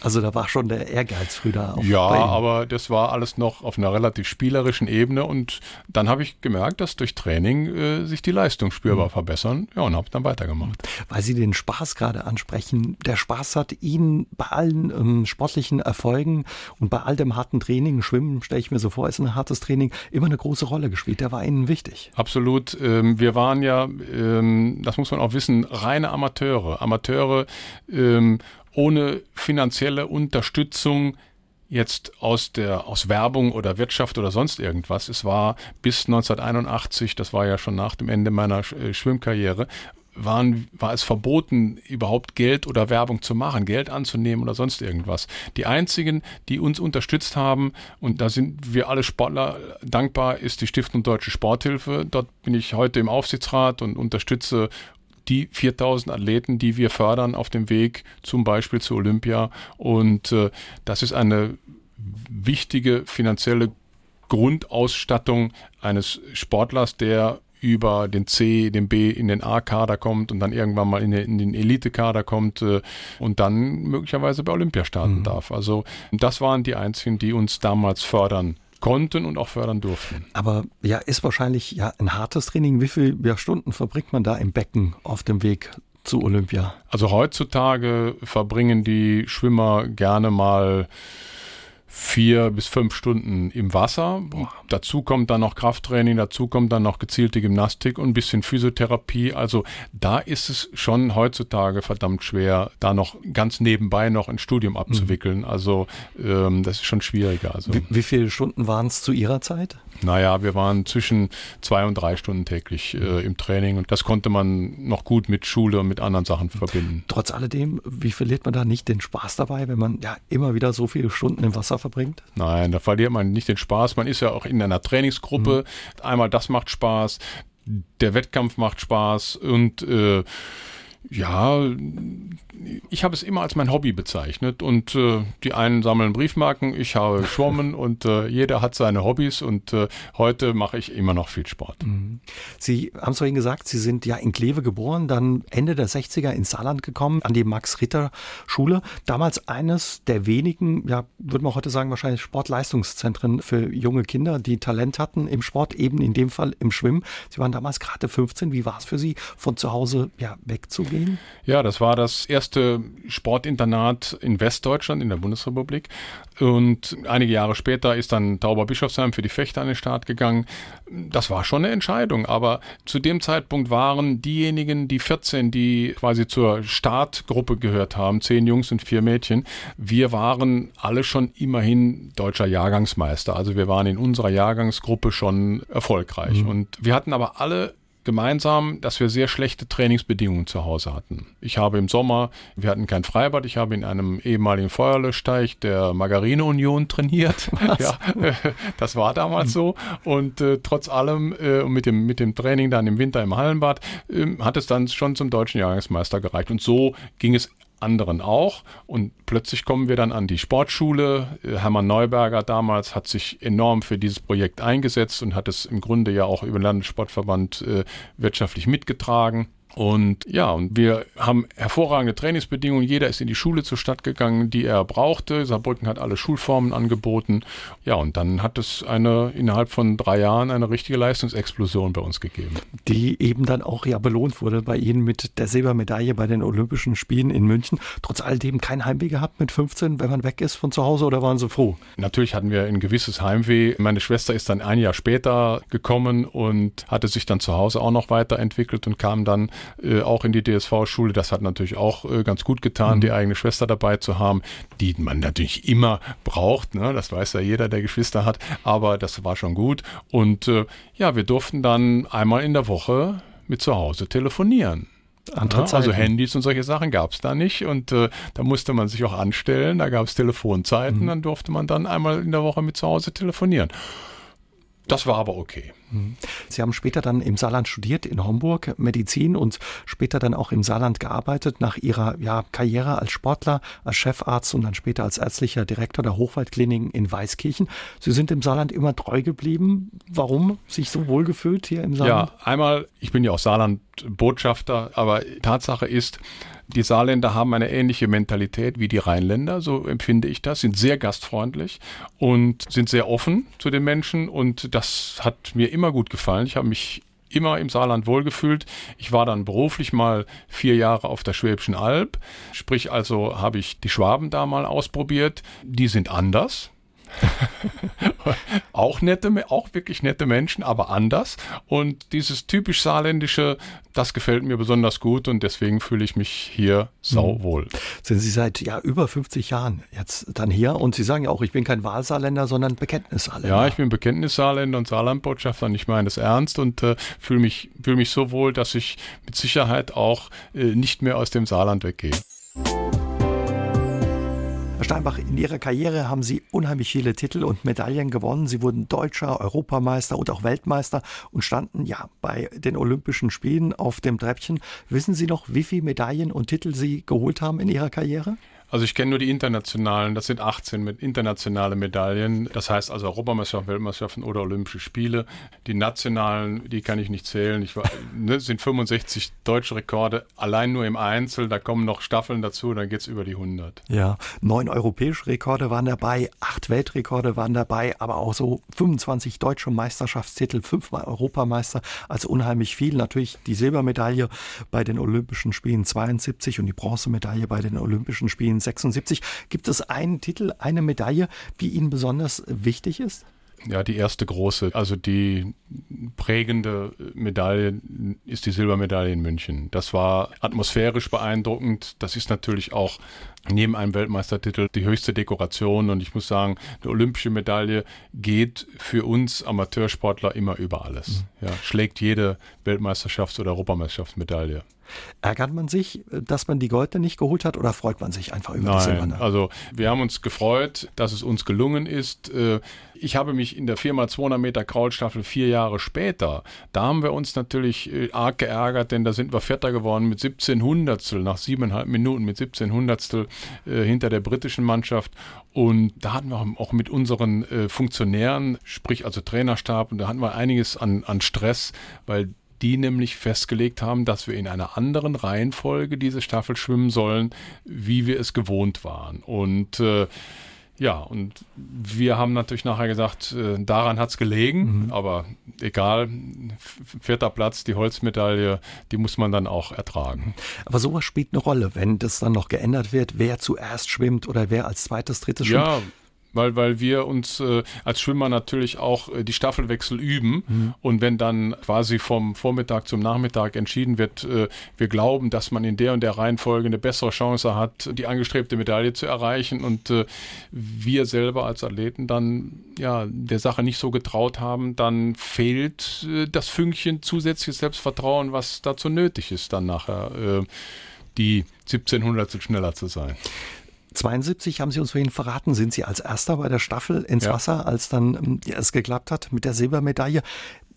Also da war schon der Ehrgeiz früh da. ja, aber das war alles noch auf einer relativ spielerischen Ebene und dann habe ich gemerkt, dass durch Training äh, sich die Leistung spürbar mhm. verbessern. Ja, und habe dann weitergemacht. Weil Sie den Spaß gerade ansprechen, der Spaß hat Ihnen bei allen ähm, sportlichen Erfolgen und bei all dem harten Training, Schwimmen stelle ich mir so vor, ist ein hartes Training, immer eine große Rolle gespielt. Der war Ihnen wichtig. Absolut. Ähm, wir waren ja, ähm, das muss man auch wissen, reine Amateure. Amateure ähm, ohne finanzielle Unterstützung jetzt aus der aus Werbung oder Wirtschaft oder sonst irgendwas. Es war bis 1981, das war ja schon nach dem Ende meiner äh, Schwimmkarriere, waren, war es verboten, überhaupt Geld oder Werbung zu machen, Geld anzunehmen oder sonst irgendwas. Die einzigen, die uns unterstützt haben, und da sind wir alle Sportler dankbar, ist die Stiftung Deutsche Sporthilfe. Dort bin ich heute im Aufsichtsrat und unterstütze die 4000 Athleten, die wir fördern auf dem Weg zum Beispiel zu Olympia. Und äh, das ist eine wichtige finanzielle Grundausstattung eines Sportlers, der über den C, den B in den A-Kader kommt und dann irgendwann mal in den, in den Elite-Kader kommt äh, und dann möglicherweise bei Olympia starten mhm. darf. Also das waren die einzigen, die uns damals fördern konnten und auch fördern durften. Aber ja, ist wahrscheinlich ja ein hartes Training. Wie viele ja, Stunden verbringt man da im Becken auf dem Weg zu Olympia? Also heutzutage verbringen die Schwimmer gerne mal vier bis fünf Stunden im Wasser. Dazu kommt dann noch Krafttraining, dazu kommt dann noch gezielte Gymnastik und ein bisschen Physiotherapie. Also da ist es schon heutzutage verdammt schwer, da noch ganz nebenbei noch ein Studium abzuwickeln. Mhm. Also ähm, das ist schon schwieriger. Also, wie, wie viele Stunden waren es zu Ihrer Zeit? Naja, wir waren zwischen zwei und drei Stunden täglich äh, im Training und das konnte man noch gut mit Schule und mit anderen Sachen verbinden. Trotz alledem, wie verliert man da nicht den Spaß dabei, wenn man ja immer wieder so viele Stunden im Wasser verbringt? Nein, da verliert man nicht den Spaß. Man ist ja auch in einer Trainingsgruppe. Mhm. Einmal das macht Spaß, der Wettkampf macht Spaß und äh, ja, ich habe es immer als mein Hobby bezeichnet und äh, die einen sammeln Briefmarken, ich habe [LAUGHS] geschwommen und äh, jeder hat seine Hobbys und äh, heute mache ich immer noch viel Sport. Mhm. Sie haben es vorhin gesagt, Sie sind ja in Kleve geboren, dann Ende der 60er ins Saarland gekommen, an die Max-Ritter-Schule. Damals eines der wenigen, ja, würde man heute sagen, wahrscheinlich Sportleistungszentren für junge Kinder, die Talent hatten im Sport, eben in dem Fall im Schwimmen. Sie waren damals gerade 15. Wie war es für Sie, von zu Hause ja, wegzugehen? Ja, das war das erste Sportinternat in Westdeutschland, in der Bundesrepublik. Und einige Jahre später ist dann Tauber-Bischofsheim für die Fechter an den Start gegangen. Das war schon eine Entscheidung, aber zu dem Zeitpunkt waren diejenigen, die 14, die quasi zur Startgruppe gehört haben, zehn Jungs und vier Mädchen, wir waren alle schon immerhin deutscher Jahrgangsmeister. Also wir waren in unserer Jahrgangsgruppe schon erfolgreich. Mhm. Und wir hatten aber alle gemeinsam, dass wir sehr schlechte Trainingsbedingungen zu Hause hatten. Ich habe im Sommer, wir hatten kein Freibad, ich habe in einem ehemaligen Feuerlöschteich der Margarine Union trainiert. [LAUGHS] ja, [LAUGHS] das war damals so. Und äh, trotz allem äh, mit dem mit dem Training dann im Winter im Hallenbad äh, hat es dann schon zum deutschen Jahrgangsmeister gereicht. Und so ging es anderen auch. Und plötzlich kommen wir dann an die Sportschule. Äh, Hermann Neuberger damals hat sich enorm für dieses Projekt eingesetzt und hat es im Grunde ja auch über den Landessportverband äh, wirtschaftlich mitgetragen. Und ja, und wir haben hervorragende Trainingsbedingungen. Jeder ist in die Schule zur Stadt gegangen, die er brauchte. Saarbrücken hat alle Schulformen angeboten. Ja, und dann hat es eine innerhalb von drei Jahren eine richtige Leistungsexplosion bei uns gegeben. Die eben dann auch ja belohnt wurde bei Ihnen mit der Silbermedaille bei den Olympischen Spielen in München. Trotz alledem kein Heimweh gehabt mit 15, wenn man weg ist von zu Hause oder waren Sie froh? Natürlich hatten wir ein gewisses Heimweh. Meine Schwester ist dann ein Jahr später gekommen und hatte sich dann zu Hause auch noch weiterentwickelt und kam dann äh, auch in die DSV-Schule. Das hat natürlich auch äh, ganz gut getan, mhm. die eigene Schwester dabei zu haben, die man natürlich immer braucht. Ne? Das weiß ja jeder, der Geschwister hat. Aber das war schon gut. Und äh, ja, wir durften dann einmal in der Woche mit zu Hause telefonieren. Ja, also Handys und solche Sachen gab es da nicht und äh, da musste man sich auch anstellen, da gab es Telefonzeiten, mhm. dann durfte man dann einmal in der Woche mit zu Hause telefonieren. Das war aber okay. Sie haben später dann im Saarland studiert, in Homburg, Medizin und später dann auch im Saarland gearbeitet, nach Ihrer ja, Karriere als Sportler, als Chefarzt und dann später als ärztlicher Direktor der Hochwaldkliniken in Weißkirchen. Sie sind im Saarland immer treu geblieben. Warum sich so wohlgefühlt hier im Saarland? Ja, einmal, ich bin ja auch Saarland-Botschafter, aber Tatsache ist, die Saarländer haben eine ähnliche Mentalität wie die Rheinländer, so empfinde ich das, sind sehr gastfreundlich und sind sehr offen zu den Menschen und das hat mir immer gut gefallen. Ich habe mich immer im Saarland wohlgefühlt. Ich war dann beruflich mal vier Jahre auf der Schwäbischen Alb. Sprich also habe ich die Schwaben da mal ausprobiert. Die sind anders. [LAUGHS] auch nette, auch wirklich nette Menschen, aber anders. Und dieses typisch saarländische, das gefällt mir besonders gut und deswegen fühle ich mich hier sauwohl. Sind Sie seit ja über 50 Jahren jetzt dann hier und Sie sagen ja auch, ich bin kein Wahlsaarländer, sondern Bekenntnissaarländer. Ja, ich bin Bekenntnissaarländer und Saarlandbotschafter und ich meine das ernst und äh, fühle mich, fühle mich so wohl, dass ich mit Sicherheit auch äh, nicht mehr aus dem Saarland weggehe. Herr Steinbach, in Ihrer Karriere haben Sie unheimlich viele Titel und Medaillen gewonnen. Sie wurden Deutscher, Europameister und auch Weltmeister und standen ja bei den Olympischen Spielen auf dem Treppchen. Wissen Sie noch, wie viele Medaillen und Titel Sie geholt haben in Ihrer Karriere? Also ich kenne nur die internationalen, das sind 18 mit internationale Medaillen. Das heißt also Europameisterschaften, Weltmeisterschaften oder Olympische Spiele. Die nationalen, die kann ich nicht zählen. Ich war, ne, sind 65 deutsche Rekorde, allein nur im Einzel. Da kommen noch Staffeln dazu, dann geht es über die 100. Ja, neun europäische Rekorde waren dabei, acht Weltrekorde waren dabei, aber auch so 25 deutsche Meisterschaftstitel, fünfmal Europameister, also unheimlich viel. Natürlich die Silbermedaille bei den Olympischen Spielen 72 und die Bronzemedaille bei den Olympischen Spielen 76. Gibt es einen Titel, eine Medaille, die Ihnen besonders wichtig ist? Ja, die erste große, also die prägende Medaille ist die Silbermedaille in München. Das war atmosphärisch beeindruckend. Das ist natürlich auch neben einem Weltmeistertitel die höchste Dekoration. Und ich muss sagen, eine olympische Medaille geht für uns Amateursportler immer über alles. Mhm. Ja, schlägt jede Weltmeisterschafts- oder Europameisterschaftsmedaille. Ärgert man sich, dass man die Goldene nicht geholt hat oder freut man sich einfach über Nein, die Silberne? Also wir haben uns gefreut, dass es uns gelungen ist. Äh, ich habe mich in der 4x200 Meter Kraulstaffel vier Jahre später, da haben wir uns natürlich äh, arg geärgert, denn da sind wir Vierter geworden mit 17 Hundertstel, nach siebeneinhalb Minuten mit 17 Hundertstel äh, hinter der britischen Mannschaft. Und da hatten wir auch mit unseren Funktionären, sprich also Trainerstab, und da hatten wir einiges an, an Stress, weil die nämlich festgelegt haben, dass wir in einer anderen Reihenfolge diese Staffel schwimmen sollen, wie wir es gewohnt waren. Und äh, ja, und wir haben natürlich nachher gesagt, äh, daran hat es gelegen, mhm. aber egal, vierter Platz, die Holzmedaille, die muss man dann auch ertragen. Aber sowas spielt eine Rolle, wenn das dann noch geändert wird, wer zuerst schwimmt oder wer als zweites, drittes schwimmt. Ja, weil, weil wir uns äh, als Schwimmer natürlich auch äh, die Staffelwechsel üben. Mhm. Und wenn dann quasi vom Vormittag zum Nachmittag entschieden wird, äh, wir glauben, dass man in der und der Reihenfolge eine bessere Chance hat, die angestrebte Medaille zu erreichen und äh, wir selber als Athleten dann ja der Sache nicht so getraut haben, dann fehlt äh, das Fünkchen zusätzliches Selbstvertrauen, was dazu nötig ist, dann nachher äh, die 1700 schneller zu sein. 72 haben Sie uns vorhin verraten, sind Sie als Erster bei der Staffel ins ja. Wasser, als dann ähm, ja, es geklappt hat mit der Silbermedaille.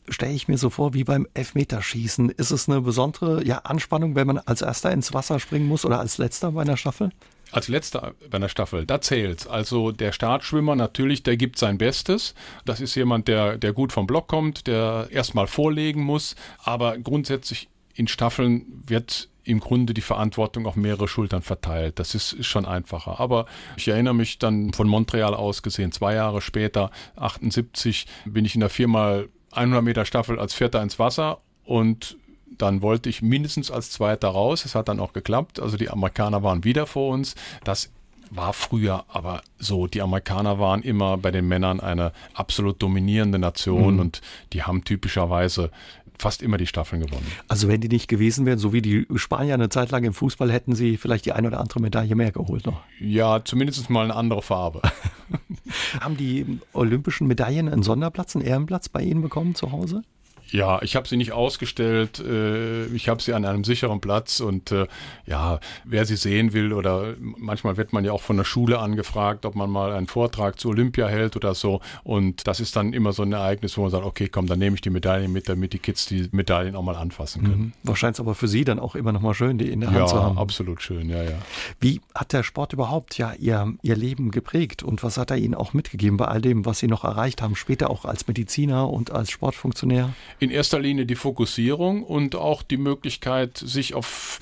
Stelle ich mir so vor wie beim Elfmeterschießen. Ist es eine besondere ja, Anspannung, wenn man als Erster ins Wasser springen muss oder als Letzter bei einer Staffel? als letzter bei einer Staffel, da zählt's. Also der Startschwimmer natürlich, der gibt sein Bestes. Das ist jemand, der, der gut vom Block kommt, der erstmal vorlegen muss. Aber grundsätzlich in Staffeln wird im Grunde die Verantwortung auf mehrere Schultern verteilt. Das ist, ist, schon einfacher. Aber ich erinnere mich dann von Montreal aus gesehen, zwei Jahre später, 78, bin ich in der viermal 100 Meter Staffel als Vierter ins Wasser und dann wollte ich mindestens als Zweiter raus. Es hat dann auch geklappt. Also die Amerikaner waren wieder vor uns. Das war früher aber so. Die Amerikaner waren immer bei den Männern eine absolut dominierende Nation mhm. und die haben typischerweise fast immer die Staffeln gewonnen. Also wenn die nicht gewesen wären, so wie die Spanier eine Zeit lang im Fußball, hätten sie vielleicht die ein oder andere Medaille mehr geholt noch. Ja, zumindest mal eine andere Farbe. [LAUGHS] Haben die olympischen Medaillen einen Sonderplatz, einen Ehrenplatz bei Ihnen bekommen zu Hause? Ja, ich habe sie nicht ausgestellt. Äh, ich habe sie an einem sicheren Platz und äh, ja, wer sie sehen will oder manchmal wird man ja auch von der Schule angefragt, ob man mal einen Vortrag zu Olympia hält oder so. Und das ist dann immer so ein Ereignis, wo man sagt, okay, komm, dann nehme ich die Medaillen mit, damit die Kids die Medaillen auch mal anfassen können. Mhm. Wahrscheinlich aber für Sie dann auch immer noch mal schön, die in der Hand ja, zu haben. Ja, absolut schön, ja, ja. Wie hat der Sport überhaupt ja Ihr, Ihr Leben geprägt und was hat er Ihnen auch mitgegeben bei all dem, was Sie noch erreicht haben, später auch als Mediziner und als Sportfunktionär? In erster Linie die Fokussierung und auch die Möglichkeit, sich auf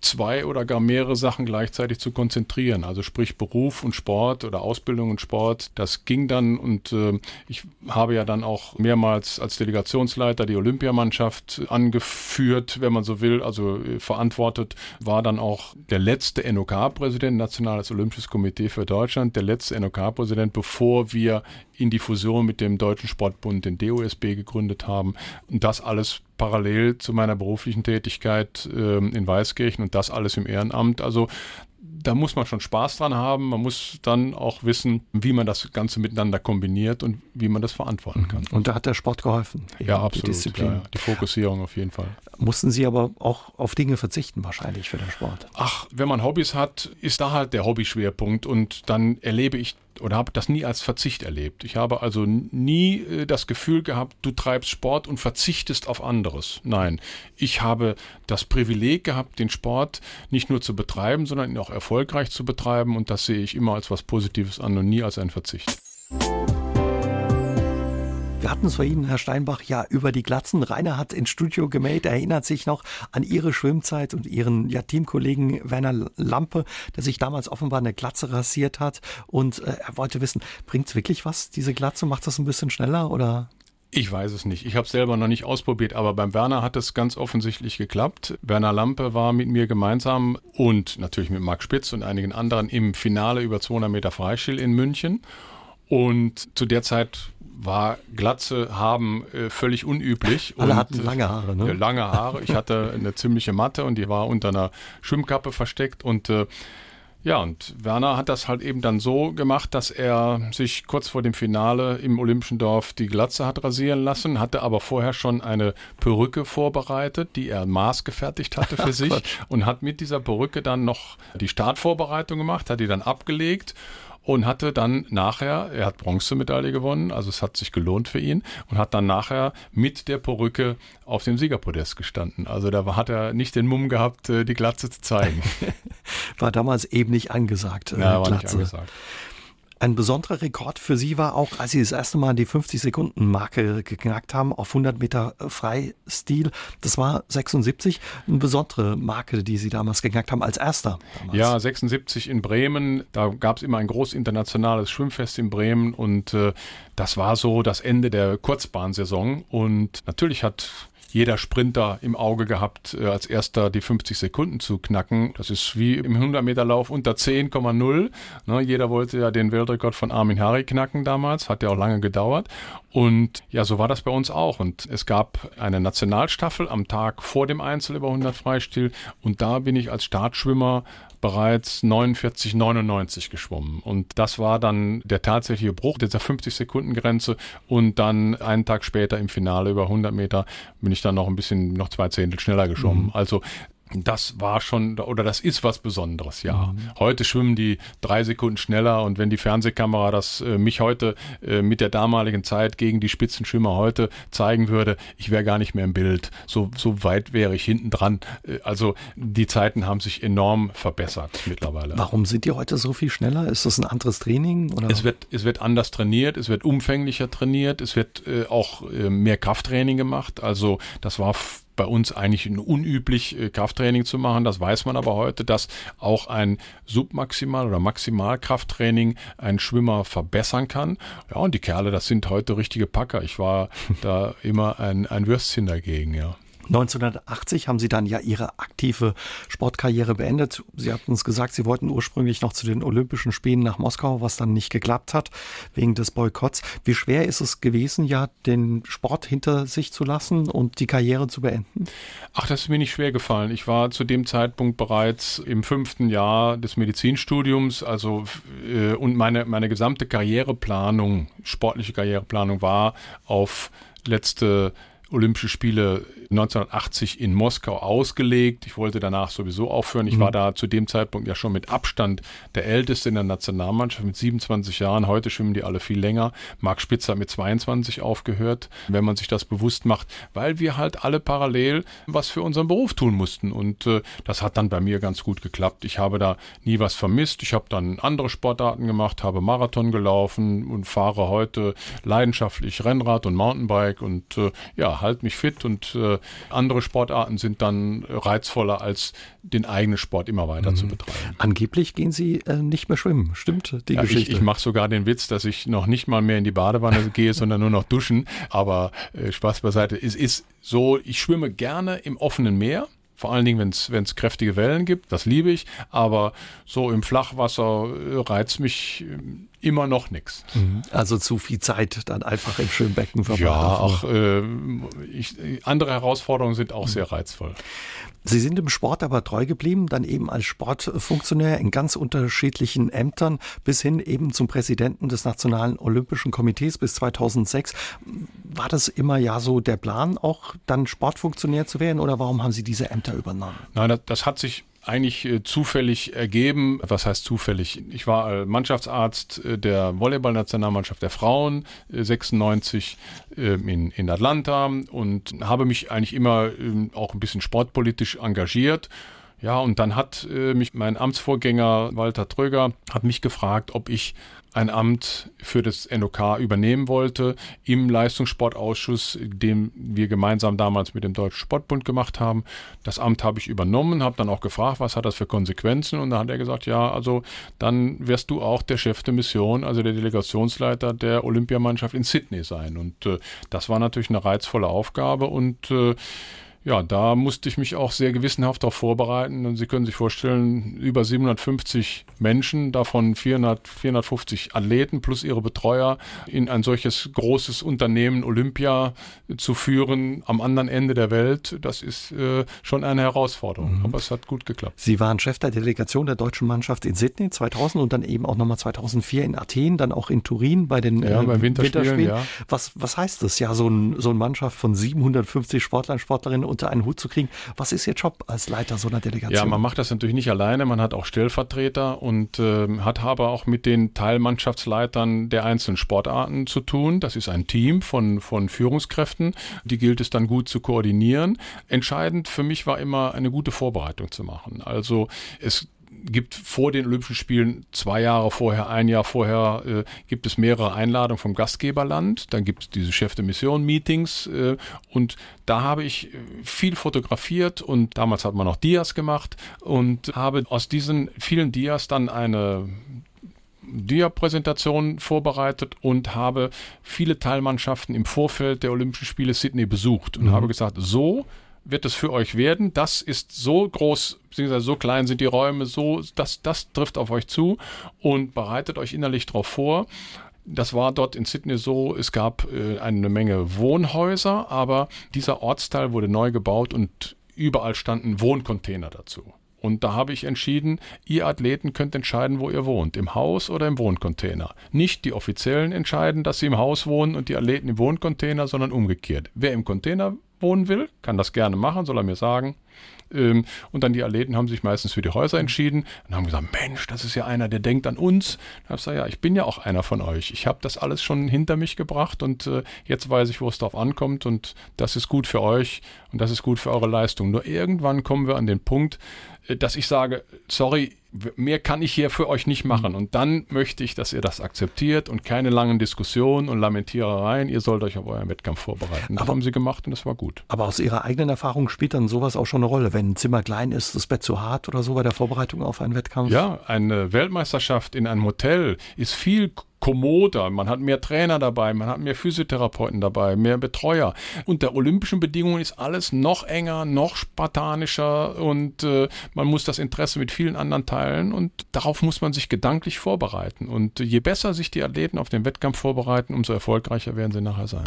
zwei oder gar mehrere Sachen gleichzeitig zu konzentrieren. Also sprich Beruf und Sport oder Ausbildung und Sport. Das ging dann und äh, ich habe ja dann auch mehrmals als Delegationsleiter die Olympiamannschaft angeführt, wenn man so will, also äh, verantwortet, war dann auch der letzte NOK-Präsident, Nationales Olympisches Komitee für Deutschland, der letzte NOK-Präsident, bevor wir in die Fusion mit dem Deutschen Sportbund, den DOSB, gegründet haben. Und das alles parallel zu meiner beruflichen Tätigkeit äh, in Weißkirchen und das alles im Ehrenamt. Also da muss man schon Spaß dran haben. Man muss dann auch wissen, wie man das Ganze miteinander kombiniert und wie man das verantworten kann. Und da hat der Sport geholfen. Ja, absolut. Die, Disziplin. Ja, die Fokussierung auf jeden Fall. Mussten Sie aber auch auf Dinge verzichten wahrscheinlich für den Sport? Ach, wenn man Hobbys hat, ist da halt der Hobbyschwerpunkt und dann erlebe ich oder habe das nie als Verzicht erlebt. Ich habe also nie äh, das Gefühl gehabt, du treibst Sport und verzichtest auf anderes. Nein, ich habe das Privileg gehabt, den Sport nicht nur zu betreiben, sondern ihn auch erfolgreich zu betreiben und das sehe ich immer als was Positives an und nie als ein Verzicht. Wir hatten es vorhin, Herr Steinbach, ja über die Glatzen. Rainer hat ins Studio gemeldet, erinnert sich noch an Ihre Schwimmzeit und Ihren ja, Teamkollegen Werner Lampe, der sich damals offenbar eine Glatze rasiert hat. Und äh, er wollte wissen, bringt es wirklich was, diese Glatze? Macht das ein bisschen schneller oder? Ich weiß es nicht. Ich habe es selber noch nicht ausprobiert, aber beim Werner hat es ganz offensichtlich geklappt. Werner Lampe war mit mir gemeinsam und natürlich mit Marc Spitz und einigen anderen im Finale über 200 Meter Freistil in München. Und zu der Zeit war Glatze haben äh, völlig unüblich. Alle und, hatten lange Haare, ne? Äh, lange Haare. Ich hatte eine ziemliche Matte und die war unter einer Schwimmkappe versteckt und äh, ja, und Werner hat das halt eben dann so gemacht, dass er sich kurz vor dem Finale im Olympischen Dorf die Glatze hat rasieren lassen, hatte aber vorher schon eine Perücke vorbereitet, die er maßgefertigt hatte für [LAUGHS] sich und hat mit dieser Perücke dann noch die Startvorbereitung gemacht, hat die dann abgelegt und hatte dann nachher, er hat Bronzemedaille gewonnen, also es hat sich gelohnt für ihn und hat dann nachher mit der Perücke auf dem Siegerpodest gestanden. Also da hat er nicht den Mumm gehabt, äh, die Glatze zu zeigen. [LAUGHS] War damals eben nicht angesagt. Äh, ja, war Glatze. nicht angesagt. Ein besonderer Rekord für Sie war auch, als Sie das erste Mal die 50-Sekunden-Marke geknackt haben auf 100 Meter Freistil. Das war 76, eine besondere Marke, die Sie damals geknackt haben, als erster. Damals. Ja, 76 in Bremen. Da gab es immer ein groß internationales Schwimmfest in Bremen und äh, das war so das Ende der Kurzbahnsaison. Und natürlich hat jeder Sprinter im Auge gehabt, äh, als erster die 50 Sekunden zu knacken. Das ist wie im 100-Meter-Lauf unter 10,0. Ne, jeder wollte ja den Weltrekord von Armin Harry knacken damals, hat ja auch lange gedauert. Und ja, so war das bei uns auch. Und es gab eine Nationalstaffel am Tag vor dem Einzel über 100 Freistil. Und da bin ich als Startschwimmer bereits 49, 99 geschwommen. Und das war dann der tatsächliche Bruch dieser 50-Sekunden-Grenze. Und dann einen Tag später im Finale über 100 Meter bin ich dann noch ein bisschen, noch zwei Zehntel schneller geschwommen. Mhm. Also das war schon, oder das ist was Besonderes, ja. Mhm. Heute schwimmen die drei Sekunden schneller und wenn die Fernsehkamera das äh, mich heute äh, mit der damaligen Zeit gegen die Spitzenschwimmer heute zeigen würde, ich wäre gar nicht mehr im Bild. So, so weit wäre ich hinten dran. Äh, also die Zeiten haben sich enorm verbessert mittlerweile. Warum sind die heute so viel schneller? Ist das ein anderes Training? Oder? Es, wird, es wird anders trainiert, es wird umfänglicher trainiert, es wird äh, auch äh, mehr Krafttraining gemacht. Also das war bei uns eigentlich unüblich, äh, Krafttraining zu machen. Das weiß man aber heute, dass auch ein Submaximal- oder Maximalkrafttraining einen Schwimmer verbessern kann. Ja, und die Kerle, das sind heute richtige Packer. Ich war da immer ein, ein Würstchen dagegen, ja. 1980 haben Sie dann ja Ihre aktive Sportkarriere beendet. Sie hatten uns gesagt, Sie wollten ursprünglich noch zu den Olympischen Spielen nach Moskau, was dann nicht geklappt hat wegen des Boykotts. Wie schwer ist es gewesen, ja, den Sport hinter sich zu lassen und die Karriere zu beenden? Ach, das ist mir nicht schwer gefallen. Ich war zu dem Zeitpunkt bereits im fünften Jahr des Medizinstudiums, also äh, und meine meine gesamte Karriereplanung, sportliche Karriereplanung war auf letzte Olympische Spiele 1980 in Moskau ausgelegt. Ich wollte danach sowieso aufhören. Ich mhm. war da zu dem Zeitpunkt ja schon mit Abstand der Älteste in der Nationalmannschaft mit 27 Jahren. Heute schwimmen die alle viel länger. Marc Spitzer hat mit 22 aufgehört, wenn man sich das bewusst macht, weil wir halt alle parallel was für unseren Beruf tun mussten. Und äh, das hat dann bei mir ganz gut geklappt. Ich habe da nie was vermisst. Ich habe dann andere Sportarten gemacht, habe Marathon gelaufen und fahre heute leidenschaftlich Rennrad und Mountainbike und äh, ja, halte mich fit und äh, andere Sportarten sind dann reizvoller als den eigenen Sport immer weiter mhm. zu betreiben. Angeblich gehen Sie äh, nicht mehr schwimmen, stimmt die ja, Geschichte? Ich, ich mache sogar den Witz, dass ich noch nicht mal mehr in die Badewanne [LAUGHS] gehe, sondern nur noch duschen. Aber äh, Spaß beiseite. Es ist so, ich schwimme gerne im offenen Meer. Vor allen Dingen, wenn es kräftige Wellen gibt, das liebe ich. Aber so im Flachwasser äh, reizt mich äh, immer noch nichts. Mhm. Also zu viel Zeit dann einfach im Schwimmbecken verbracht. Ja, auch äh, ich, andere Herausforderungen sind auch mhm. sehr reizvoll. Sie sind im Sport aber treu geblieben, dann eben als Sportfunktionär in ganz unterschiedlichen Ämtern bis hin eben zum Präsidenten des Nationalen Olympischen Komitees bis 2006. War das immer ja so der Plan, auch dann Sportfunktionär zu werden oder warum haben Sie diese Ämter übernommen? Nein, das, das hat sich eigentlich äh, zufällig ergeben. Was heißt zufällig? Ich war äh, Mannschaftsarzt äh, der Volleyballnationalmannschaft der Frauen 96 in, in Atlanta und habe mich eigentlich immer ähm, auch ein bisschen sportpolitisch engagiert. Ja, und dann hat mich mein Amtsvorgänger Walter Tröger hat mich gefragt, ob ich ein Amt für das NOK übernehmen wollte im Leistungssportausschuss, den wir gemeinsam damals mit dem Deutschen Sportbund gemacht haben. Das Amt habe ich übernommen, habe dann auch gefragt, was hat das für Konsequenzen und da hat er gesagt, ja, also dann wirst du auch der Chef der Mission, also der Delegationsleiter der Olympiamannschaft in Sydney sein und äh, das war natürlich eine reizvolle Aufgabe und äh, ja, da musste ich mich auch sehr gewissenhaft darauf vorbereiten. Und Sie können sich vorstellen, über 750 Menschen, davon 400, 450 Athleten plus ihre Betreuer in ein solches großes Unternehmen Olympia zu führen am anderen Ende der Welt, das ist äh, schon eine Herausforderung. Mhm. Aber es hat gut geklappt. Sie waren Chef der Delegation der deutschen Mannschaft in Sydney 2000 und dann eben auch nochmal 2004 in Athen, dann auch in Turin bei den ja, äh, Winterspielen. Winterspielen. Ja. Was, was heißt das? Ja, so, ein, so eine Mannschaft von 750 Sportlern, Sportlerinnen unter einen Hut zu kriegen. Was ist Ihr Job als Leiter so einer Delegation? Ja, man macht das natürlich nicht alleine. Man hat auch Stellvertreter und äh, hat aber auch mit den Teilmannschaftsleitern der einzelnen Sportarten zu tun. Das ist ein Team von, von Führungskräften. Die gilt es dann gut zu koordinieren. Entscheidend für mich war immer eine gute Vorbereitung zu machen. Also es gibt vor den Olympischen Spielen zwei Jahre vorher, ein Jahr vorher, äh, gibt es mehrere Einladungen vom Gastgeberland. Dann gibt es diese Chef de Mission Meetings äh, und da habe ich äh, viel fotografiert und damals hat man noch Dias gemacht und habe aus diesen vielen Dias dann eine Dia-Präsentation vorbereitet und habe viele Teilmannschaften im Vorfeld der Olympischen Spiele Sydney besucht und mhm. habe gesagt, so wird es für euch werden. Das ist so groß, beziehungsweise so klein sind die Räume, so, das, das trifft auf euch zu und bereitet euch innerlich darauf vor. Das war dort in Sydney so, es gab äh, eine Menge Wohnhäuser, aber dieser Ortsteil wurde neu gebaut und überall standen Wohncontainer dazu. Und da habe ich entschieden, ihr Athleten könnt entscheiden, wo ihr wohnt, im Haus oder im Wohncontainer. Nicht die Offiziellen entscheiden, dass sie im Haus wohnen und die Athleten im Wohncontainer, sondern umgekehrt. Wer im Container wohnen will, kann das gerne machen, soll er mir sagen. Ähm, und dann die Athleten haben sich meistens für die Häuser entschieden und haben gesagt, Mensch, das ist ja einer, der denkt an uns. Da habe ich gesagt, ja, ich bin ja auch einer von euch. Ich habe das alles schon hinter mich gebracht und äh, jetzt weiß ich, wo es drauf ankommt und das ist gut für euch und das ist gut für eure Leistung. Nur irgendwann kommen wir an den Punkt, dass ich sage, sorry, mehr kann ich hier für euch nicht machen. Und dann möchte ich, dass ihr das akzeptiert und keine langen Diskussionen und Lamentierereien. Ihr sollt euch auf euren Wettkampf vorbereiten. Das Aber- haben sie gemacht und das war gut. Aber aus Ihrer eigenen Erfahrung spielt dann sowas auch schon eine Rolle. Wenn ein Zimmer klein ist, das Bett zu hart oder so bei der Vorbereitung auf einen Wettkampf? Ja, eine Weltmeisterschaft in einem Hotel ist viel kommoder. Man hat mehr Trainer dabei, man hat mehr Physiotherapeuten dabei, mehr Betreuer. Unter olympischen Bedingungen ist alles noch enger, noch spartanischer und äh, man muss das Interesse mit vielen anderen teilen und darauf muss man sich gedanklich vorbereiten. Und je besser sich die Athleten auf den Wettkampf vorbereiten, umso erfolgreicher werden sie nachher sein.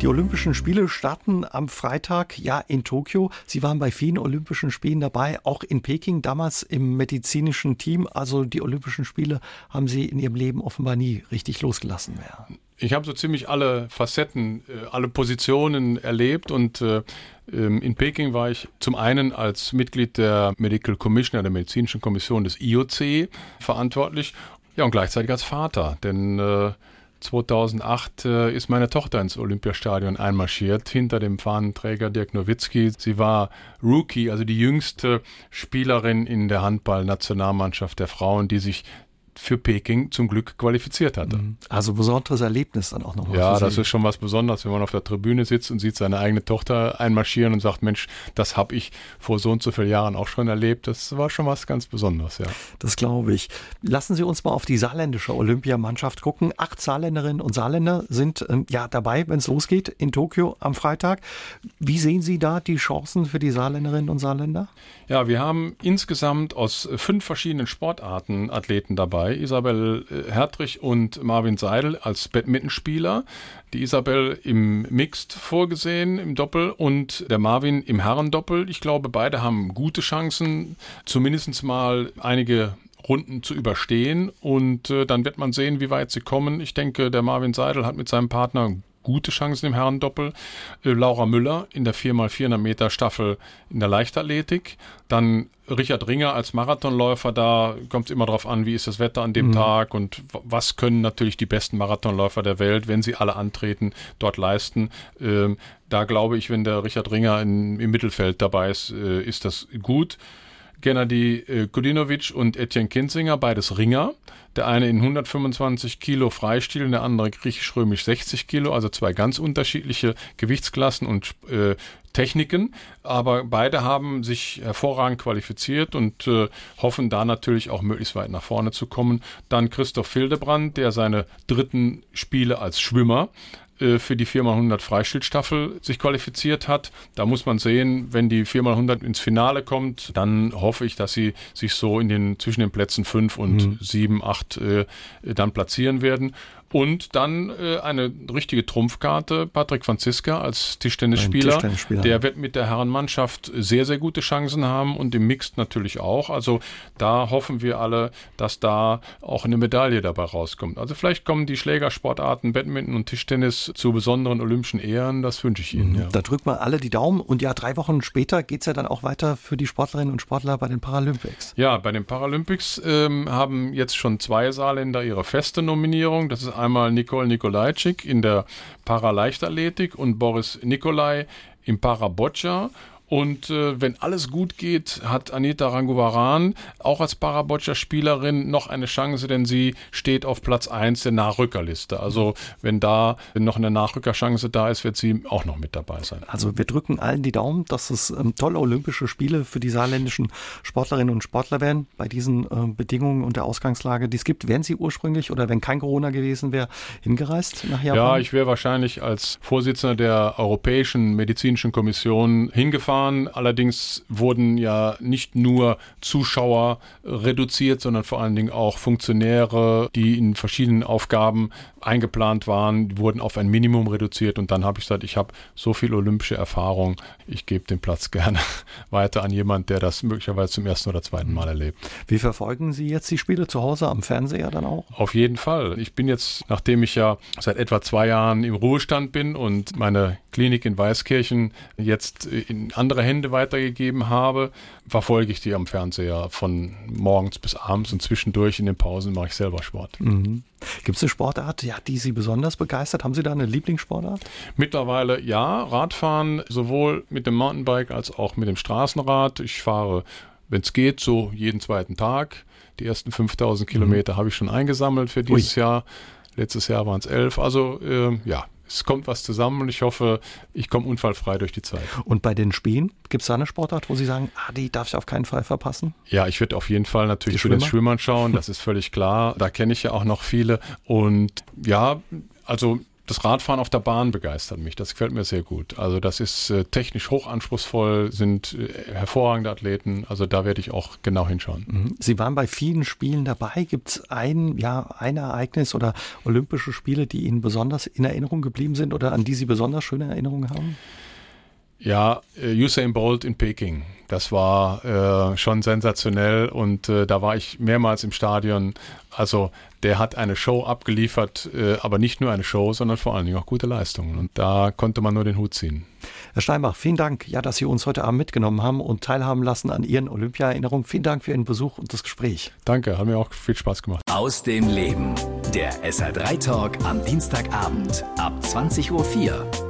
Die Olympischen Spiele starten am Freitag, ja, in Tokio. Sie waren bei vielen Olympischen Spielen dabei, auch in Peking, damals im medizinischen Team. Also die Olympischen Spiele haben Sie in Ihrem Leben offenbar nie richtig losgelassen mehr. Ich habe so ziemlich alle Facetten, äh, alle Positionen erlebt und äh, ähm, in Peking war ich zum einen als Mitglied der Medical Commission, der medizinischen Kommission des IOC verantwortlich, ja und gleichzeitig als Vater, denn äh, 2008 äh, ist meine Tochter ins Olympiastadion einmarschiert, hinter dem Fahnenträger Dirk Nowitzki. Sie war Rookie, also die jüngste Spielerin in der Handball-Nationalmannschaft der Frauen, die sich für Peking zum Glück qualifiziert hatte. Also besonderes Erlebnis dann auch nochmal. Ja, das ist schon was Besonderes, wenn man auf der Tribüne sitzt und sieht seine eigene Tochter einmarschieren und sagt, Mensch, das habe ich vor so und so vielen Jahren auch schon erlebt. Das war schon was ganz Besonderes, ja. Das glaube ich. Lassen Sie uns mal auf die saarländische Olympiamannschaft gucken. Acht Saarländerinnen und Saarländer sind ähm, ja dabei, wenn es losgeht in Tokio am Freitag. Wie sehen Sie da die Chancen für die Saarländerinnen und Saarländer? Ja, wir haben insgesamt aus fünf verschiedenen Sportarten Athleten dabei. Isabel äh, Hertrich und Marvin Seidel als Badmintonspieler. Die Isabel im Mixed vorgesehen, im Doppel und der Marvin im Herrendoppel. Ich glaube, beide haben gute Chancen, zumindest mal einige Runden zu überstehen und äh, dann wird man sehen, wie weit sie kommen. Ich denke, der Marvin Seidel hat mit seinem Partner gute Chancen im Herrendoppel. Äh, Laura Müller in der 4x400 Meter Staffel in der Leichtathletik. Dann Richard Ringer als Marathonläufer, da kommt es immer darauf an, wie ist das Wetter an dem Tag und was können natürlich die besten Marathonläufer der Welt, wenn sie alle antreten, dort leisten. Ähm, da glaube ich, wenn der Richard Ringer in, im Mittelfeld dabei ist, äh, ist das gut. Gennady äh, Kudinovic und Etienne Kinzinger, beides Ringer. Der eine in 125 Kilo Freistil und der andere griechisch-römisch 60 Kilo, also zwei ganz unterschiedliche Gewichtsklassen und äh, Techniken. Aber beide haben sich hervorragend qualifiziert und äh, hoffen da natürlich auch möglichst weit nach vorne zu kommen. Dann Christoph Fildebrand, der seine dritten Spiele als Schwimmer äh, für die 4x100 Freistilstaffel sich qualifiziert hat. Da muss man sehen, wenn die 4x100 ins Finale kommt, dann hoffe ich, dass sie sich so in den, zwischen den Plätzen 5 und 7, 8 äh, dann platzieren werden. Und dann äh, eine richtige Trumpfkarte, Patrick Franziska als Tischtennisspieler. Tischtennisspieler. Der wird mit der Herrenmannschaft sehr, sehr gute Chancen haben und im Mixed natürlich auch. Also da hoffen wir alle, dass da auch eine Medaille dabei rauskommt. Also vielleicht kommen die Schlägersportarten Badminton und Tischtennis zu besonderen olympischen Ehren. Das wünsche ich Ihnen. Ja. Da drücken wir alle die Daumen. Und ja, drei Wochen später geht es ja dann auch weiter für die Sportlerinnen und Sportler bei den Paralympics. Ja, bei den Paralympics ähm, haben jetzt schon zwei Saarländer ihre feste Nominierung. Das ist einmal Nicole Nikolajczyk in der Paraleichtathletik und Boris Nikolai im Paraboccia. Und äh, wenn alles gut geht, hat Anita Rangovaran auch als Paraboccia-Spielerin noch eine Chance, denn sie steht auf Platz 1 der Nachrückerliste. Also wenn da noch eine Nachrückerchance da ist, wird sie auch noch mit dabei sein. Also wir drücken allen die Daumen, dass es ähm, tolle Olympische Spiele für die saarländischen Sportlerinnen und Sportler werden. Bei diesen äh, Bedingungen und der Ausgangslage, die es gibt, wären Sie ursprünglich oder wenn kein Corona gewesen wäre, hingereist nach Japan? Ja, ich wäre wahrscheinlich als Vorsitzender der Europäischen Medizinischen Kommission hingefahren. Allerdings wurden ja nicht nur Zuschauer reduziert, sondern vor allen Dingen auch Funktionäre, die in verschiedenen Aufgaben eingeplant waren, wurden auf ein Minimum reduziert. Und dann habe ich gesagt, ich habe so viel olympische Erfahrung, ich gebe den Platz gerne [LAUGHS] weiter an jemand, der das möglicherweise zum ersten oder zweiten Mal erlebt. Wie verfolgen Sie jetzt die Spiele zu Hause am Fernseher dann auch? Auf jeden Fall. Ich bin jetzt, nachdem ich ja seit etwa zwei Jahren im Ruhestand bin und meine Klinik in Weißkirchen jetzt in andere Hände weitergegeben habe, verfolge ich die am Fernseher von morgens bis abends und zwischendurch in den Pausen mache ich selber Sport. Gibt es eine Sportart, ja, die Sie besonders begeistert? Haben Sie da eine Lieblingssportart? Mittlerweile ja, Radfahren sowohl mit dem Mountainbike als auch mit dem Straßenrad. Ich fahre wenn es geht, so jeden zweiten Tag. Die ersten 5000 Kilometer mhm. habe ich schon eingesammelt für dieses Ui. Jahr. Letztes Jahr waren es elf. Also äh, ja, es kommt was zusammen und ich hoffe, ich komme unfallfrei durch die Zeit. Und bei den Spielen, gibt es da eine Sportart, wo Sie sagen, ah, die darf ich auf keinen Fall verpassen? Ja, ich würde auf jeden Fall natürlich für den Schwimmern schauen, das ist völlig klar. Da kenne ich ja auch noch viele. Und ja, also das Radfahren auf der Bahn begeistert mich. Das gefällt mir sehr gut. Also das ist äh, technisch hochanspruchsvoll, sind äh, hervorragende Athleten. Also da werde ich auch genau hinschauen. Mhm. Sie waren bei vielen Spielen dabei. Gibt es ein, ja, ein Ereignis oder Olympische Spiele, die Ihnen besonders in Erinnerung geblieben sind oder an die Sie besonders schöne Erinnerungen haben? Ja, äh, Usain Bolt in Peking. Das war äh, schon sensationell und äh, da war ich mehrmals im Stadion. Also der hat eine Show abgeliefert, äh, aber nicht nur eine Show, sondern vor allen Dingen auch gute Leistungen. Und da konnte man nur den Hut ziehen. Herr Steinbach, vielen Dank, ja, dass Sie uns heute Abend mitgenommen haben und teilhaben lassen an Ihren Olympia-Erinnerungen. Vielen Dank für Ihren Besuch und das Gespräch. Danke, hat mir auch viel Spaß gemacht. Aus dem Leben. Der SR3 Talk am Dienstagabend ab 20.04 Uhr